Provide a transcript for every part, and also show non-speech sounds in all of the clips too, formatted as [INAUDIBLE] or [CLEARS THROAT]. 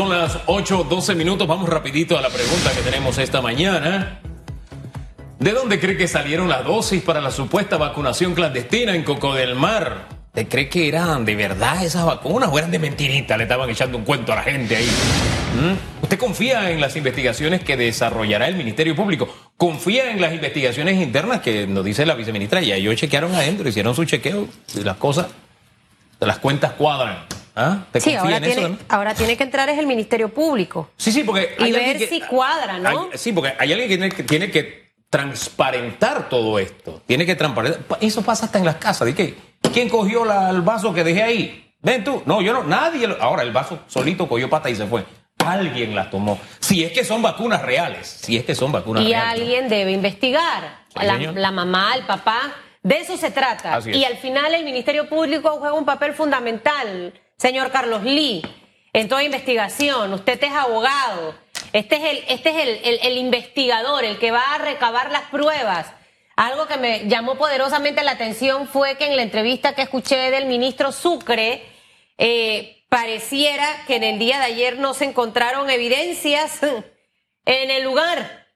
Son las 8, 12 minutos. Vamos rapidito a la pregunta que tenemos esta mañana. ¿De dónde cree que salieron las dosis para la supuesta vacunación clandestina en Coco del Mar? ¿Te cree que eran de verdad esas vacunas o eran de mentirita? Le estaban echando un cuento a la gente ahí. ¿Mm? ¿Usted confía en las investigaciones que desarrollará el Ministerio Público? ¿Confía en las investigaciones internas que nos dice la viceministra? Y ellos chequearon adentro, hicieron su chequeo y las cosas, las cuentas cuadran. ¿Ah? ¿Te Sí, ahora en tiene, eso? no? ahora tiene que entrar es el Ministerio Público. Sí, sí, porque. Y ver que- si cuadra, ¿no? hay- sí, porque hay alguien que tiene, que tiene que transparentar todo esto. Tiene que transparentar. Pa- Eso pasa hasta en las casas. ¿De qué? ¿Quién cogió la- el vaso que dejé ahí? Ven tú. No, yo no. Nadie. lo- Ahora el vaso solito cogió pata y se fue. Alguien las tomó. Si es que son vacunas reales. Si es que son vacunas Y reales. alguien debe investigar. Sí, La, mamá, el papá. De eso se trata. Es. Y al final el Ministerio Público juega un papel fundamental, señor Carlos Lee, en toda investigación. Usted es abogado. Este es el, este es el, el- investigador, el que va a recabar las pruebas. Algo que me llamó poderosamente la atención fue que en la entrevista que escuché del ministro Sucre, eh, pareciera que en el día de ayer no se encontraron evidencias [LAUGHS] en el lugar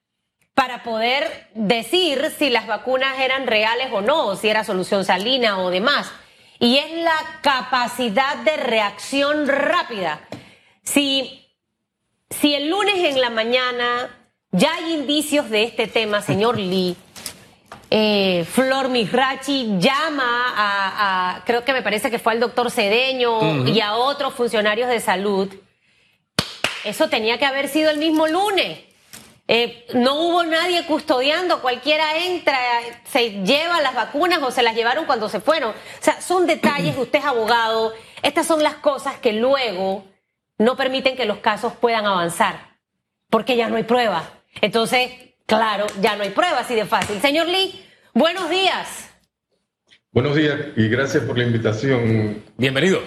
para poder decir si las vacunas eran reales o no, si era solución salina o demás. Y es la capacidad de reacción rápida. Si, si el lunes en la mañana ya hay indicios de este tema, señor Lee, eh, Flor Mirachi llama a, a- creo que me parece que fue al doctor Cedeño y a otros funcionarios de salud. Eso tenía que haber sido el mismo lunes. Eh, no hubo nadie custodiando, cualquiera entra, se lleva las vacunas o se las llevaron cuando se fueron. O sea, son detalles, usted es abogado, estas son las cosas que luego no permiten que los casos puedan avanzar, porque ya no hay prueba. Entonces, claro, ya no hay prueba así de fácil. Señor Lee, buenos días. Buenos días y gracias por la invitación. Bienvenido.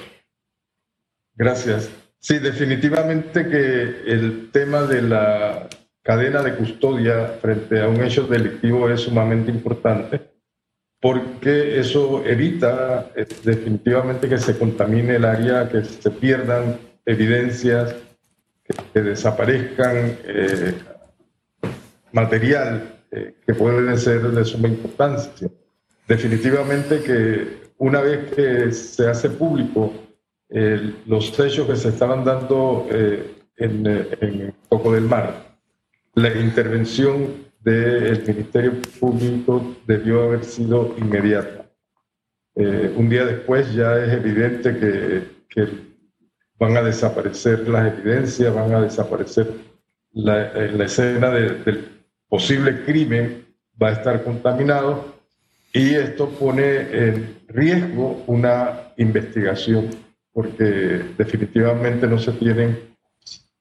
Gracias. Sí, definitivamente que el tema de la cadena de custodia frente a un hecho delictivo es sumamente importante porque eso evita eh, definitivamente que se contamine el área, que se pierdan evidencias, que, desaparezcan eh, material eh, que puede ser de suma importancia. Definitivamente que una vez que se hace público eh, los hechos que se estaban dando eh, en, eh, en Coco del Mar, la intervención del Ministerio Público debió haber sido inmediata. Eh, un día después ya es evidente que, van a desaparecer las evidencias, van a desaparecer la, eh, escena de- del posible crimen, va a estar contaminado y esto pone en riesgo una investigación porque definitivamente no se tienen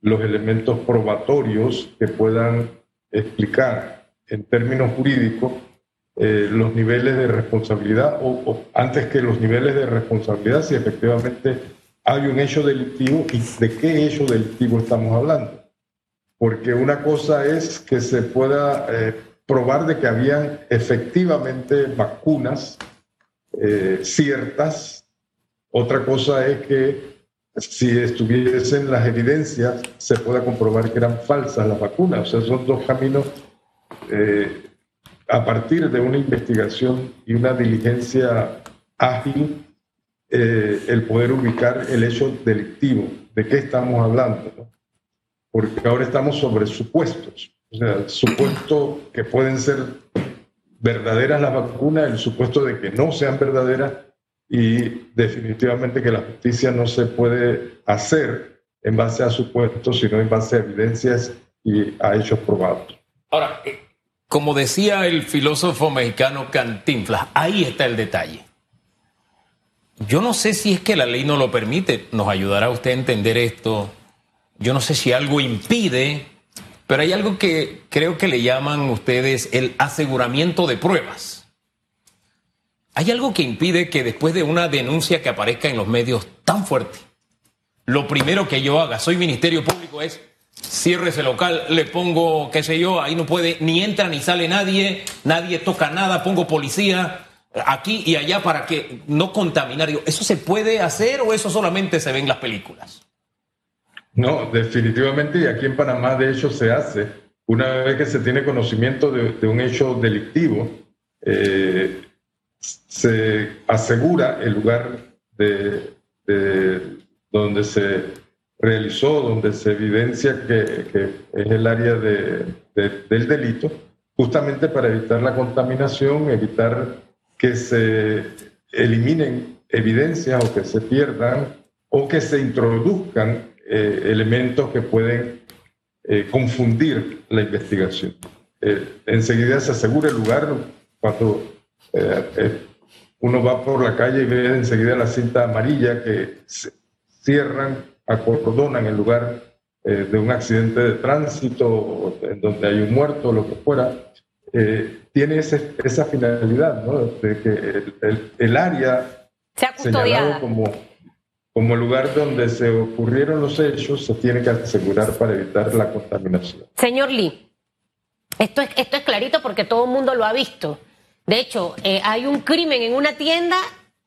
los elementos probatorios que puedan explicar en términos jurídicos eh, los niveles de responsabilidad o, o antes que los niveles de responsabilidad si efectivamente hay un hecho delictivo y de qué hecho delictivo estamos hablando. Porque una cosa es que se pueda eh, probar de que habían efectivamente vacunas eh, ciertas, otra cosa es que si estuviesen las evidencias se pueda comprobar que eran falsas las vacunas. O sea, son dos caminos eh, a partir de una investigación y una diligencia ágil, eh, el poder ubicar el hecho delictivo. ¿De qué estamos hablando? no? Porque ahora estamos sobre supuestos. O sea, supuestos que pueden ser verdaderas las vacunas, el supuesto de que no sean verdaderas y definitivamente que la justicia no se puede hacer en base a supuestos, sino en base a evidencias y a hechos probados. Ahora, eh, como decía el filósofo mexicano Cantinflas, ahí está el detalle. Yo no sé si es que la ley no lo permite, nos ayudará usted a entender esto. Yo no sé si algo impide, pero hay algo que creo que le llaman ustedes el aseguramiento de pruebas. Hay algo que impide que después de una denuncia que aparezca en los medios tan fuerte, lo primero que yo haga, soy Ministerio Público, es cierre ese local, le pongo, qué sé yo, ahí no puede, ni entra ni sale nadie, nadie toca nada, pongo policía aquí y allá para que no contaminar. ¿Eso se puede hacer o eso solamente se ve en las películas? No, definitivamente, y aquí en Panamá de hecho se hace. Una vez que se tiene conocimiento de, un hecho delictivo, eh, se asegura el lugar de, donde se realizó, donde se evidencia que, es el área del delito, justamente para evitar la contaminación, evitar que se eliminen evidencias o que se pierdan o que se introduzcan eh, elementos que pueden eh, confundir la investigación. Eh, enseguida se asegura el lugar cuando uno va por la calle y ve enseguida la cinta amarilla que cierran, acordonan el lugar de un accidente de tránsito en donde hay un muerto lo que fuera. tiene esa finalidad, ¿no? De que el, el, área señalado como como lugar donde se ocurrieron los hechos, se tiene que asegurar para evitar la contaminación. Señor Lee, esto es, esto es clarito porque todo el mundo lo ha visto. De hecho, eh, hay un crimen en una tienda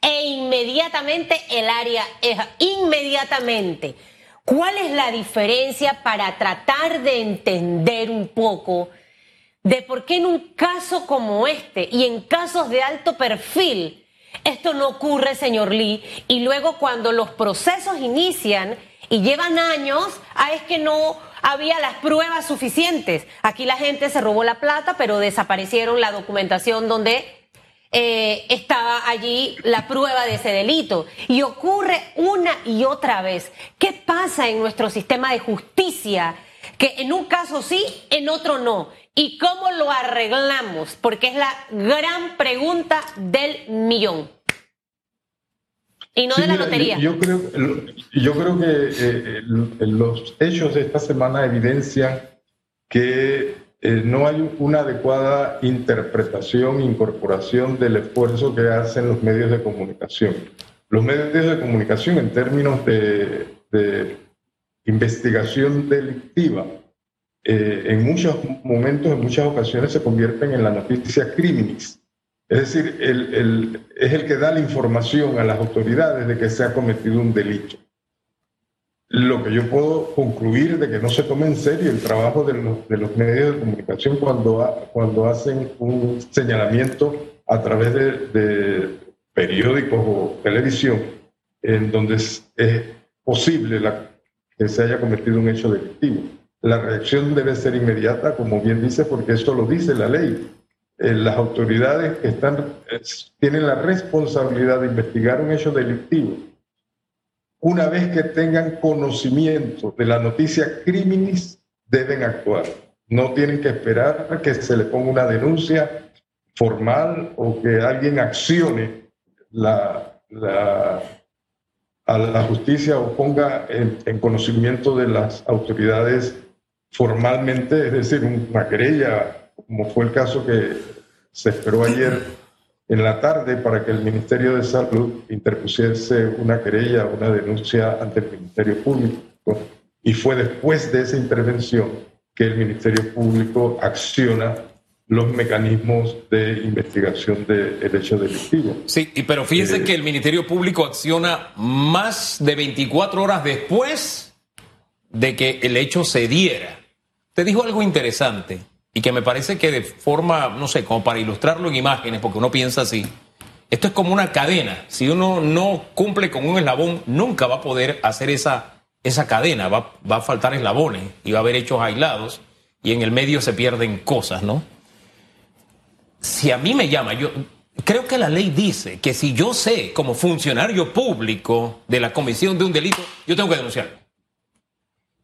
e inmediatamente el área es inmediatamente. ¿Cuál es la diferencia para tratar de entender un poco de por qué en un caso como este y en casos de alto perfil esto no ocurre, señor Lee, y luego cuando los procesos inician y llevan años, ah, es que no había las pruebas suficientes. Aquí la gente se robó la plata, pero desaparecieron la documentación donde eh, estaba allí la prueba de ese delito. Y ocurre una y otra vez. ¿Qué pasa en nuestro sistema de justicia? Que en un caso sí, en otro no. ¿Y cómo lo arreglamos? Porque es la gran pregunta del millón. Y no de la lotería. Yo, creo, yo creo que eh, los hechos de esta semana evidencian que eh, no hay una adecuada interpretación, incorporación del esfuerzo que hacen los medios de comunicación. Los medios de comunicación en términos de, de investigación delictiva eh, en muchos momentos, en muchas ocasiones, se convierten en la noticia criminis. Es decir, es el que da la información a las autoridades de que se ha cometido un delito. Lo que yo puedo concluir de que no se tome en serio el trabajo de los, medios de comunicación cuando, cuando hacen un señalamiento a través de, de periódicos o televisión en donde es, posible que se haya cometido un hecho delictivo. La reacción debe ser inmediata, como bien dice, porque eso lo dice la ley. Eh, las autoridades que están, tienen la responsabilidad de investigar un hecho delictivo. Una vez que tengan conocimiento de la noticia criminis, deben actuar. No tienen que esperar que se le ponga una denuncia formal o que alguien accione la, a la justicia o ponga en conocimiento de las autoridades formalmente, es decir, una querella, como fue el caso que se esperó ayer en la tarde para que el Ministerio de Salud interpusiese una querella, una denuncia ante el Ministerio Público. Y fue después de esa intervención que el Ministerio Público acciona los mecanismos de investigación del hecho delictivo. Sí, pero fíjense eh, que el Ministerio Público acciona más de 24 horas después de que el hecho se diera. Te dijo algo interesante y que me parece que de forma, no sé, como para ilustrarlo en imágenes, porque uno piensa así, esto es como una cadena. Si uno no cumple con un eslabón, nunca va a poder hacer esa, esa cadena, va, va a faltar eslabones y va a haber hechos aislados y en el medio se pierden cosas, ¿no? Si a mí me llama, yo creo que la ley dice que si yo sé como funcionario público de la comisión de un delito, yo tengo que denunciarlo.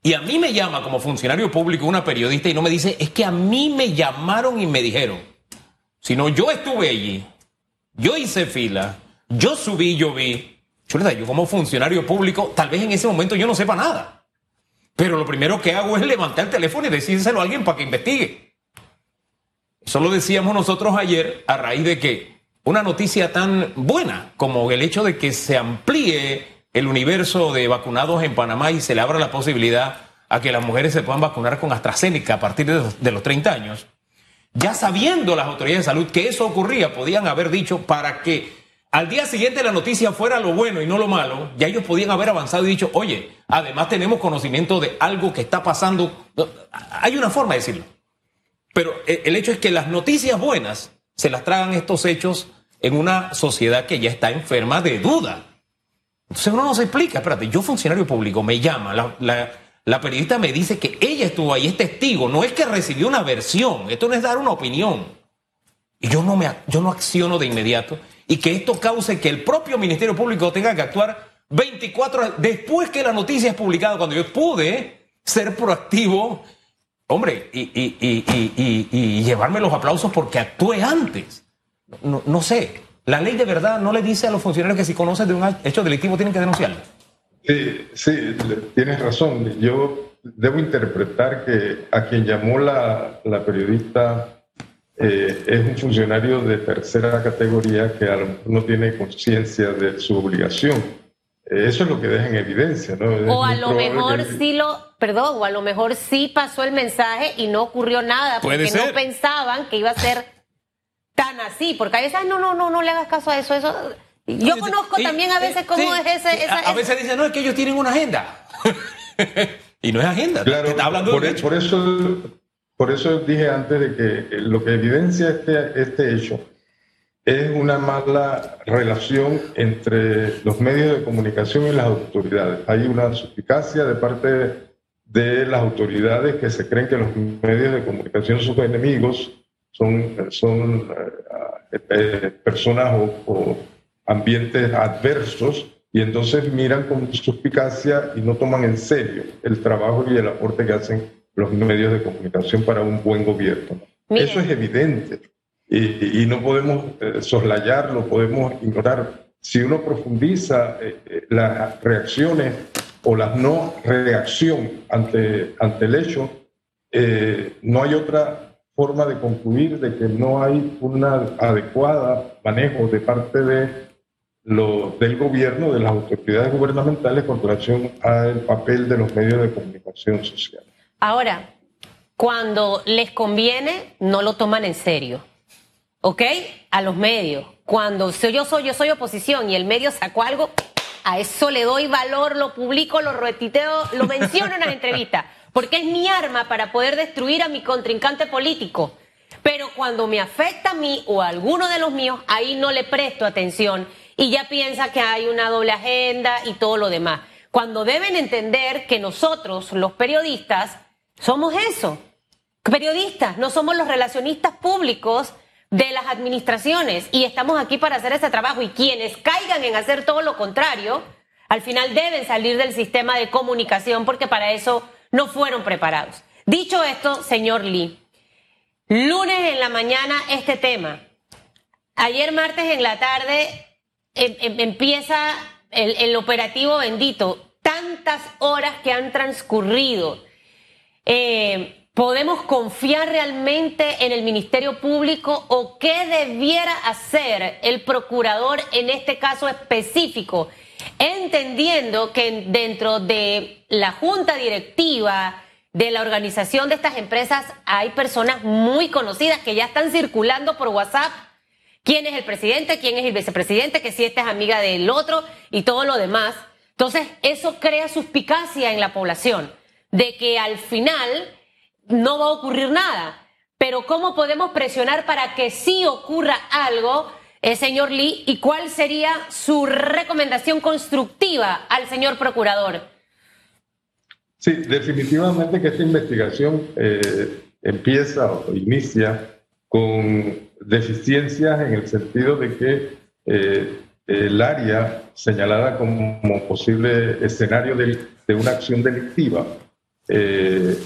Y a mí me llama como funcionario público una periodista y no me dice, es que a mí me llamaron y me dijeron, sino yo estuve allí, yo hice fila, yo subí, yo vi. Le yo como funcionario público, tal vez en ese momento yo no sepa nada. Pero lo primero que hago es levantar el teléfono y decírselo a alguien para que investigue. Eso lo decíamos nosotros ayer a raíz de que una noticia tan buena como el hecho de que se amplíe el universo de vacunados en Panamá y se le abra la posibilidad a que las mujeres se puedan vacunar con AstraZeneca a partir de los, 30 años, ya sabiendo las autoridades de salud que eso ocurría, podían haber dicho para que al día siguiente la noticia fuera lo bueno y no lo malo, ya ellos podían haber avanzado y dicho, oye, además tenemos conocimiento de algo que está pasando. Hay una forma de decirlo. Pero eh, el hecho es que las noticias buenas se las tragan estos hechos en una sociedad que ya está enferma de duda. Entonces uno no se explica, espérate, yo funcionario público me llama, la, periodista me dice que ella estuvo ahí, es testigo, no es que recibió una versión, esto no es dar una opinión. Y yo no, me, yo no acciono de inmediato y que esto cause que el propio Ministerio Público tenga que actuar 24 horas después que la noticia es publicada, cuando yo pude ser proactivo, hombre, y, llevarme los aplausos porque actué antes. No, sé, la ley de verdad no le dice a los funcionarios que si conocen de un hecho delictivo tienen que denunciarlo. Sí, sí, tienes razón. Yo debo interpretar que a quien llamó la, la periodista eh, es un funcionario de tercera categoría que no tiene conciencia de su obligación. Eh, eso es lo que deja en evidencia, ¿no? o a lo mejor sí lo, perdón, o a lo mejor sí pasó el mensaje y no ocurrió nada porque no pensaban que iba a ser tan así, porque a veces no, no, no, no le hagas caso a eso, eso. Yo conozco también a veces cómo es ese. a, veces dicen, no, es que ellos tienen una agenda. [LAUGHS] y no es agenda. Claro, está hablando por, de por eso por eso dije antes de que lo que evidencia este, este hecho es una mala relación entre los medios de comunicación y las autoridades. Hay una suspicacia de parte de las autoridades que se creen que los medios de comunicación son enemigos, son, son eh, eh, personas o, ambientes adversos y entonces miran con suspicacia y no toman en serio el trabajo y el aporte que hacen los medios de comunicación para un buen gobierno. Eso es evidente y, no podemos eh, soslayarlo, podemos ignorar. Si uno profundiza eh, eh, las reacciones o las no reacción ante, ante el hecho, no hay otra forma de concluir de que no hay una adecuada manejo de parte de lo, del gobierno, de las autoridades gubernamentales con relación al papel de los medios de comunicación social. Ahora, cuando les conviene, no lo toman en serio. ¿Ok? A los medios. Cuando yo soy, yo soy oposición y el medio sacó algo, a eso le doy valor, lo publico, lo retiteo, lo menciono en la [LAUGHS] entrevista. Porque es mi arma para poder destruir a mi contrincante político. Pero cuando me afecta a mí o a alguno de los míos, ahí no le presto atención y ya piensa que hay una doble agenda y todo lo demás. Cuando deben entender que nosotros, los periodistas, somos eso, periodistas, no somos los relacionistas públicos de las administraciones y estamos aquí para hacer ese trabajo y quienes caigan en hacer todo lo contrario, al final deben salir del sistema de comunicación porque para eso no fueron preparados. Dicho esto, señor Lee, lunes en la mañana este tema. Ayer martes en la tarde em, em, empieza el, operativo bendito. Tantas horas que han transcurrido eh, ¿Podemos confiar realmente en el Ministerio Público o qué debiera hacer el procurador en este caso específico? Entendiendo que dentro de la junta directiva de la organización de estas empresas hay personas muy conocidas que ya están circulando por WhatsApp. ¿Quién es el presidente? ¿Quién es el vicepresidente? Que si esta es amiga del otro y todo lo demás. Entonces, eso crea suspicacia en la población de que al final no va a ocurrir nada. Pero ¿cómo podemos presionar para que sí ocurra algo, eh, señor Lee? ¿Y cuál sería su recomendación constructiva al señor procurador? Sí, definitivamente que esta investigación eh, empieza o inicia con deficiencias en el sentido de que eh, el área señalada como posible escenario de una acción delictiva eh,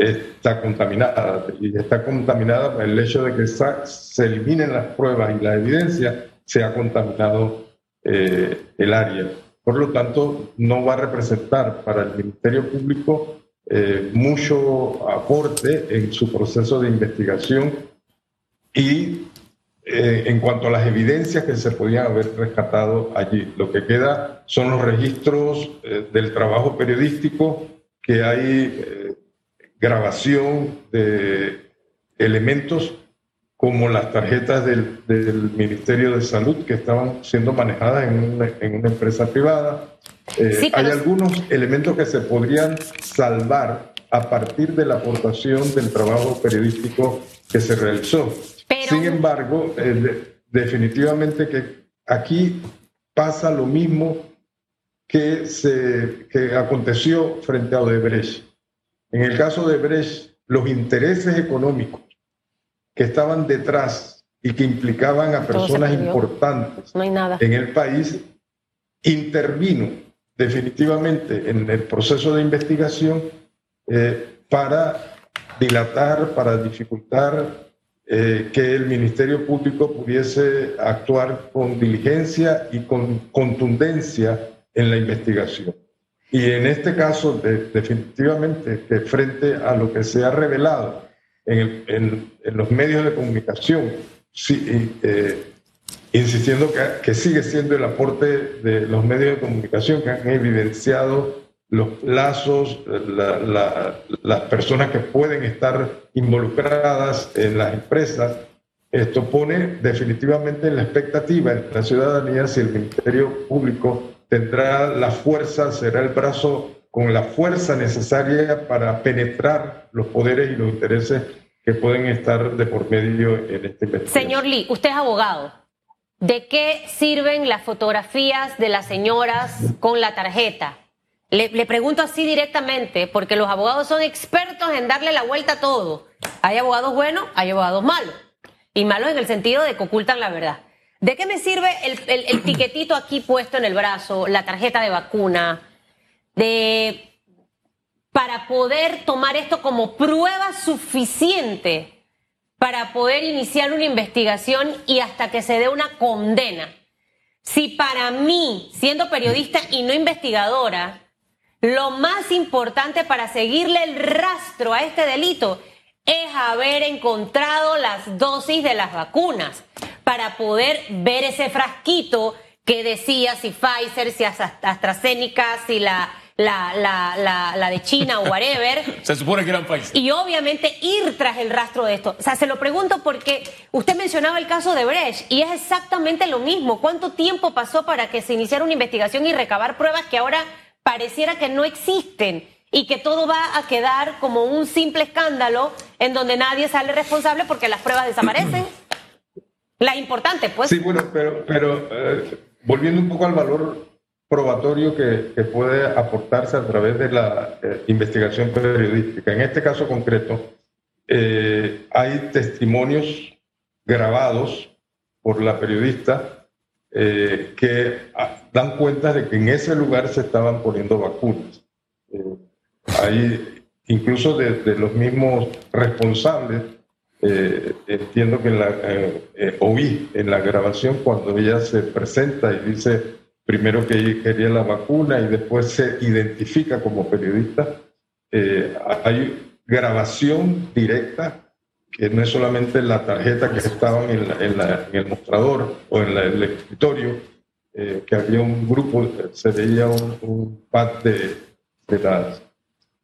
está contaminada y está contaminada por el hecho de que se eliminen las pruebas y la evidencia, se ha contaminado eh, el área. Por lo tanto, no va a representar para el Ministerio Público eh, mucho aporte en su proceso de investigación y en cuanto a las evidencias que se podían haber rescatado allí. Lo que queda son los registros del trabajo periodístico que hay eh, grabación de elementos como las tarjetas del, Ministerio de Salud que estaban siendo manejadas en una, en una empresa privada. Eh, hay algunos elementos que se podrían salvar a partir de la aportación del trabajo periodístico que se realizó. Sin embargo, eh, definitivamente que aquí pasa lo mismo que, se, que aconteció frente a Odebrecht. En el caso de Odebrecht, los intereses económicos que estaban detrás y que implicaban a personas importantes en el país, intervino definitivamente en el proceso de investigación eh, para dilatar, para dificultar eh, que el Ministerio Público pudiese actuar con diligencia y con contundencia en la investigación. Y en este caso, definitivamente, que frente a lo que se ha revelado en, los medios de comunicación, eh, insistiendo que, que, sigue siendo el aporte de los medios de comunicación que han evidenciado los lazos, las personas que pueden estar involucradas en las empresas. Esto pone definitivamente en la expectativa en la ciudadanía si el Ministerio Público tendrá la fuerza, será el brazo con la fuerza necesaria para penetrar los poderes y los intereses que pueden estar de por medio en este investigación. Señor Lee, usted es abogado. ¿De qué sirven las fotografías de las señoras con la tarjeta? Le, pregunto así directamente, porque los abogados son expertos en darle la vuelta a todo. Hay abogados buenos, hay abogados malos. Y malos en el sentido de que ocultan la verdad. ¿De qué me sirve el, el, aquí puesto en el brazo, la tarjeta de vacuna, de para poder tomar esto como prueba suficiente para poder iniciar una investigación y hasta que se dé una condena? Si para mí, siendo periodista y no investigadora, lo más importante para seguirle el rastro a este delito es haber encontrado las dosis de las vacunas para poder ver ese frasquito que decía si Pfizer, si AstraZeneca, si la, la, la, la, de China o whatever. [LAUGHS] Se supone que eran Pfizer. Y obviamente ir tras el rastro de esto. O sea, se lo pregunto porque usted mencionaba el caso de Brecht y es exactamente lo mismo. ¿Cuánto tiempo pasó para que se iniciara una investigación y recabar pruebas que ahora pareciera que no existen y que todo va a quedar como un simple escándalo en donde nadie sale responsable porque las pruebas desaparecen. [CLEARS THROAT] La importante, pues. Sí, bueno, pero, pero eh, volviendo un poco al valor probatorio que, que puede aportarse a través de la eh, investigación periodística. En este caso concreto, eh, hay testimonios grabados por la periodista eh, que ah, dan cuenta de que en ese lugar se estaban poniendo vacunas. Eh, ahí, incluso de, los mismos responsables, eh, entiendo que la, oí en la grabación cuando ella se presenta y dice primero que quería la vacuna y después se identifica como periodista, hay grabación directa que no es solamente la tarjeta que estaban en, el mostrador o en el escritorio, eh, que había un grupo, se veía un, pad de, las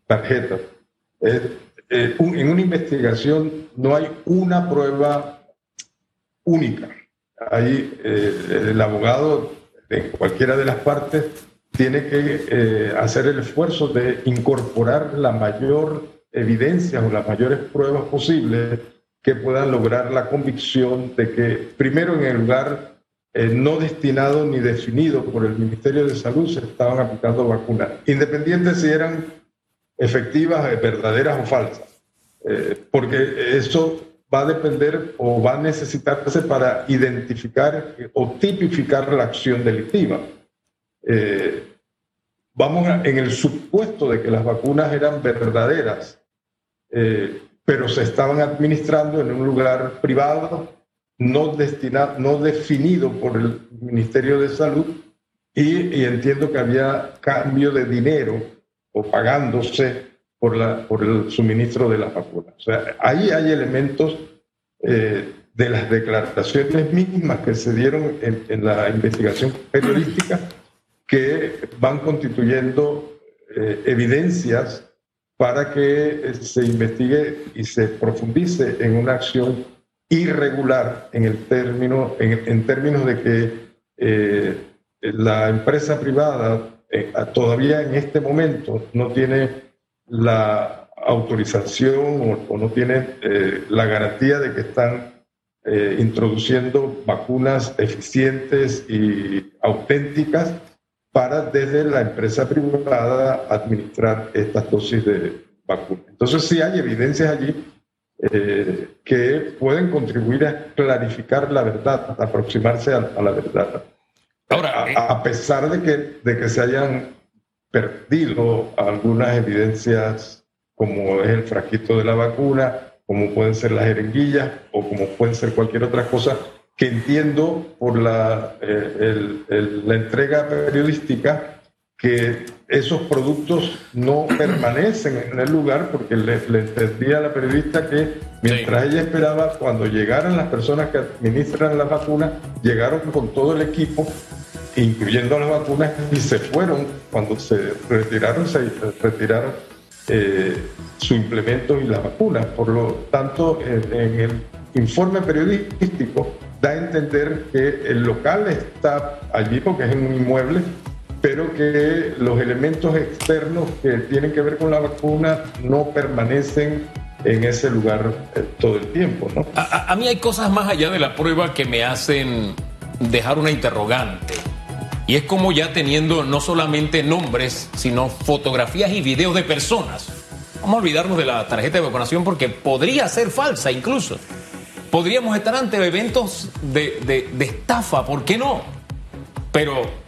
tarjetas. Eh, en una investigación no hay una prueba única. Ahí eh, el abogado en cualquiera de las partes tiene que hacer el esfuerzo de incorporar la mayor evidencias o las mayores pruebas posibles que puedan lograr la convicción de que, primero, en el lugar eh, no destinado ni definido por el Ministerio de Salud se estaban aplicando vacunas, independiente si eran efectivas, eh, verdaderas o falsas, eh, porque eso va a depender o va a necesitarse para identificar o tipificar la acción delictiva. vamos en el supuesto de que las vacunas eran verdaderas eh, pero se estaban administrando en un lugar privado, no, destinado, no definido por el Ministerio de Salud, y, entiendo que había cambio de dinero o pagándose por, la, por el suministro de las vacunas. O sea, ahí hay elementos eh, de las declaraciones mismas que se dieron en, en, la investigación periodística que van constituyendo eh, evidencias para que eh, se investigue y se profundice en una acción irregular en, el término, en, términos de que la empresa privada eh, todavía en este momento no tiene la autorización o, no tiene eh, la garantía de que están introduciendo vacunas eficientes y auténticas para desde la empresa privada administrar estas dosis de vacuna. Entonces sí hay evidencias allí eh, que pueden contribuir a clarificar la verdad, aproximarse a, la verdad. Ahora, a, pesar de que, de que se hayan perdido algunas evidencias como es el frasquito de la vacuna, como pueden ser las jeringuillas o como pueden ser cualquier otra cosa que entiendo por la, eh, la entrega periodística que esos productos no permanecen en el lugar porque le, entendía a la periodista que mientras ella esperaba, cuando llegaran las personas que administran la vacuna, llegaron con todo el equipo, incluyendo las vacunas, y se fueron. Cuando se retiraron, se retiraron eh, su implemento y la vacuna. Por lo tanto, en el informe periodístico da a entender que el local está allí porque es en un inmueble pero que los elementos externos que tienen que ver con la vacuna no permanecen en ese lugar eh, todo el tiempo. ¿no? A, a, mí hay cosas más allá de la prueba que me hacen dejar una interrogante. Y es como ya teniendo no solamente nombres, sino fotografías y videos de personas. Vamos a olvidarnos de la tarjeta de vacunación porque podría ser falsa incluso. Podríamos estar ante eventos de, de, de estafa, ¿por qué no? Pero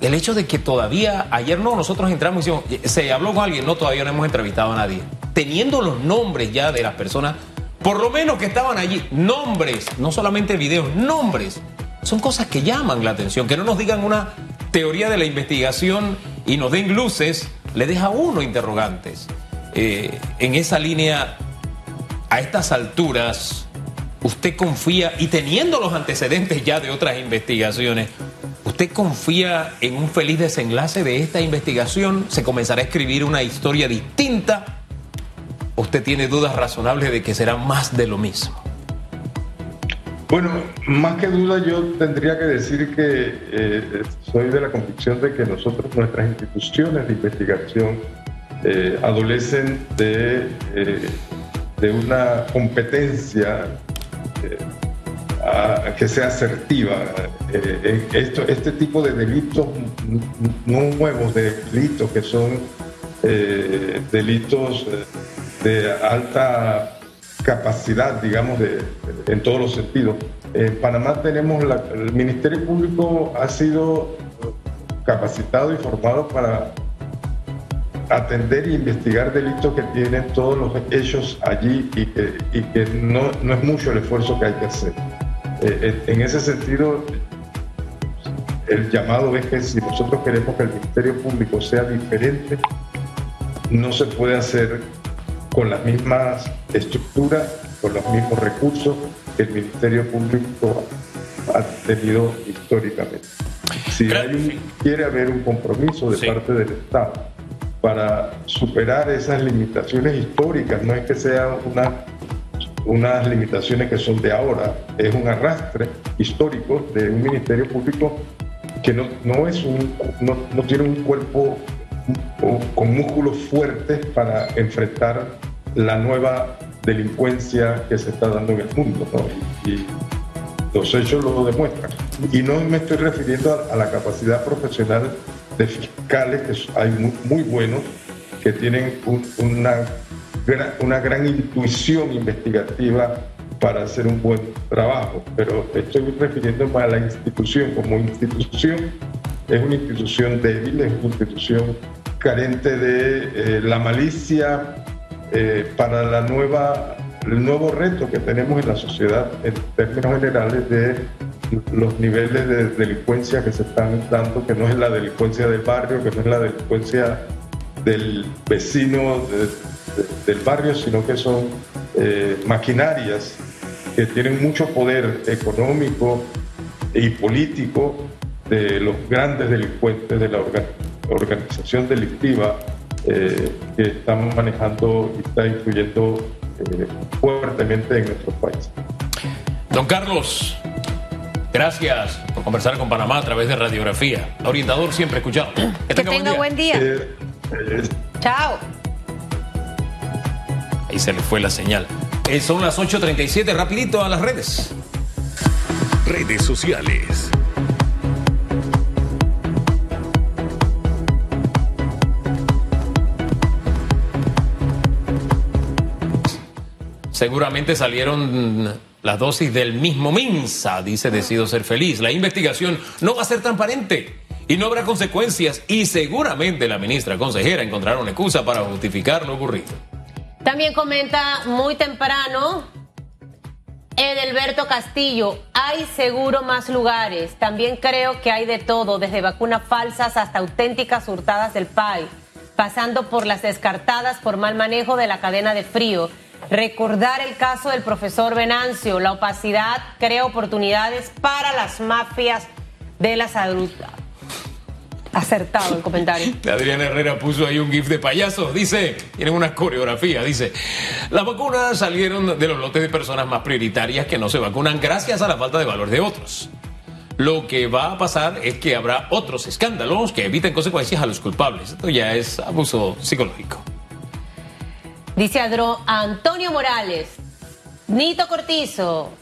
el hecho de que todavía, ayer no, nosotros entramos y hicimos, se habló con alguien, no, todavía no hemos entrevistado a nadie. Teniendo los nombres ya de las personas, por lo menos que estaban allí, nombres, no solamente videos, nombres, son cosas que llaman la atención, que no nos digan una teoría de la investigación y nos den luces, le deja a uno interrogantes. Eh, en esa línea, a estas alturas, usted confía, y teniendo los antecedentes ya de otras investigaciones, ¿Usted confía en un feliz desenlace de esta investigación? ¿Se comenzará a escribir una historia distinta? ¿Usted tiene dudas razonables de que será más de lo mismo? Bueno, más que duda yo tendría que decir que eh, soy de la convicción de que nosotros, nuestras instituciones de investigación, eh, adolecen de, eh, de una competencia que sea asertiva. Eh, esto, este tipo de delitos nuevos, de delitos que son eh, delitos de alta capacidad, digamos, de, en todos los sentidos. En Panamá tenemos, el Ministerio Público ha sido capacitado y formado para atender e investigar delitos que tienen todos los hechos allí y que, y que no, no es mucho el esfuerzo que hay que hacer. Eh, eh, en ese sentido, el llamado es que si nosotros queremos que el Ministerio Público sea diferente, no se puede hacer con las mismas estructuras, con los mismos recursos que el Ministerio Público ha tenido históricamente. Si quiere haber un compromiso de parte del Estado para superar esas limitaciones históricas, no es que sea una unas limitaciones que son de ahora, es un arrastre histórico de un ministerio público que no, no es un, no, no, tiene un cuerpo con músculos fuertes para enfrentar la nueva delincuencia que se está dando en el mundo. Y los hechos lo demuestran. Y no me estoy refiriendo a, la capacidad profesional de fiscales, que hay muy, muy buenos, que tienen una una gran intuición investigativa para hacer un buen trabajo, pero estoy refiriéndome a la institución como institución. Es una institución débil, es una institución carente de eh, la malicia eh, para la nueva, el nuevo reto que tenemos en la sociedad en términos generales de los niveles de delincuencia que se están dando, que no es la delincuencia del barrio, que no es la delincuencia del vecino, de, del barrio, sino que son eh, maquinarias que tienen mucho poder económico y político de los grandes delincuentes de la organización delictiva eh, que están manejando y está influyendo eh, fuertemente en nuestro país. Don Carlos, gracias por conversar con Panamá a través de radiografía. Orientador siempre escuchado. Que, tenga, buen día. Chao. Ahí se le fue la señal. Eh, son las 8.37, rapidito a las redes. Redes sociales. Seguramente salieron las dosis del mismo Minsa, dice Decido Ser Feliz. La investigación no va a ser transparente y no habrá consecuencias y seguramente la ministra consejera encontrará una excusa para justificar lo ocurrido. También comenta muy temprano Edelberto Castillo, hay seguro más lugares. También creo que hay de todo, desde vacunas falsas hasta auténticas hurtadas del PAI, pasando por las descartadas por mal manejo de la cadena de frío. Recordar el caso del profesor Venancio, la opacidad crea oportunidades para las mafias de la salud. Acertado el comentario. [LAUGHS] Adriana Herrera puso ahí un gif de payasos. Dice, tienen una coreografía. Dice, las vacunas salieron de los lotes de personas más prioritarias que no se vacunan gracias a la falta de valor de otros. Lo que va a pasar es que habrá otros escándalos que eviten consecuencias a los culpables. Esto ya es abuso psicológico. Dice Adro, Antonio Morales, Nito Cortizo,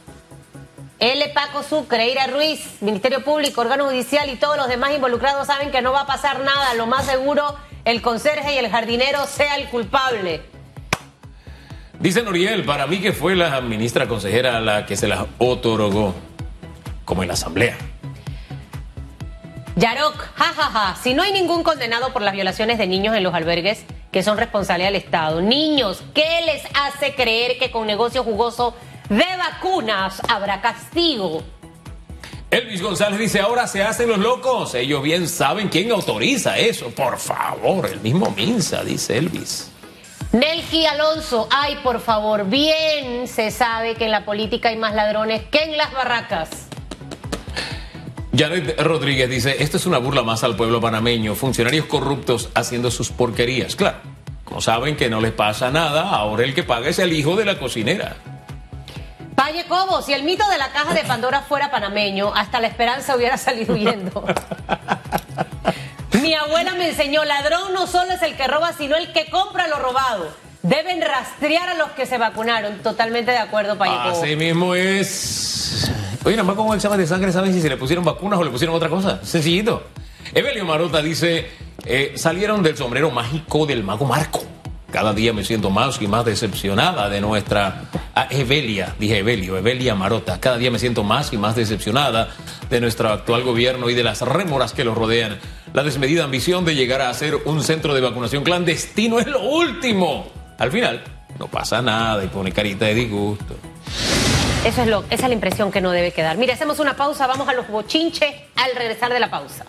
L. Paco Sucre, Ira Ruiz, Ministerio Público, órgano judicial y todos los demás involucrados saben que no va a pasar nada. Lo más seguro, el conserje y el jardinero sea el culpable. Dice Noriel, para mí que fue la ministra consejera la que se las otorgó, como en la asamblea. Yarok, jajaja, si no hay ningún condenado por las violaciones de niños en los albergues, que son responsabilidad del Estado. Niños, ¿qué les hace creer que con negocio jugoso de vacunas habrá castigo? Elvis González dice, ahora se hacen los locos. Ellos bien saben quién autoriza eso. Por favor, el mismo Minsa, dice Elvis. Nelgi Alonso, ay, por favor, bien se sabe que en la política hay más ladrones que en las barracas. Janet Rodríguez dice, esto es una burla más al pueblo panameño, funcionarios corruptos haciendo sus porquerías. Claro, como saben que no les pasa nada, ahora el que paga es el hijo de la cocinera. Valle Cobo, si el mito de la caja de Pandora fuera panameño, hasta la esperanza hubiera salido huyendo. Mi abuela me enseñó, ladrón no solo es el que roba, sino el que compra lo robado. Deben rastrear a los que se vacunaron. Totalmente de acuerdo, Valle Cobo. Así mismo es. Oye, nada más con un examen de sangre saben si se le pusieron vacunas o le pusieron otra cosa. Sencillito. Evelio Marota dice, eh, salieron del sombrero mágico del mago Marco. Cada día me siento más y más decepcionada de nuestra... Ah, Evelia, dije Evelio, Evelia Marota. Cada día me siento más y más decepcionada de nuestro actual gobierno y de las rémoras que lo rodean. La desmedida ambición de llegar a ser un centro de vacunación clandestino es lo último. Al final, no pasa nada y pone carita de disgusto. Eso es lo, esa es la impresión que no debe quedar. Mire, hacemos una pausa, vamos a los bochinches al regresar de la pausa.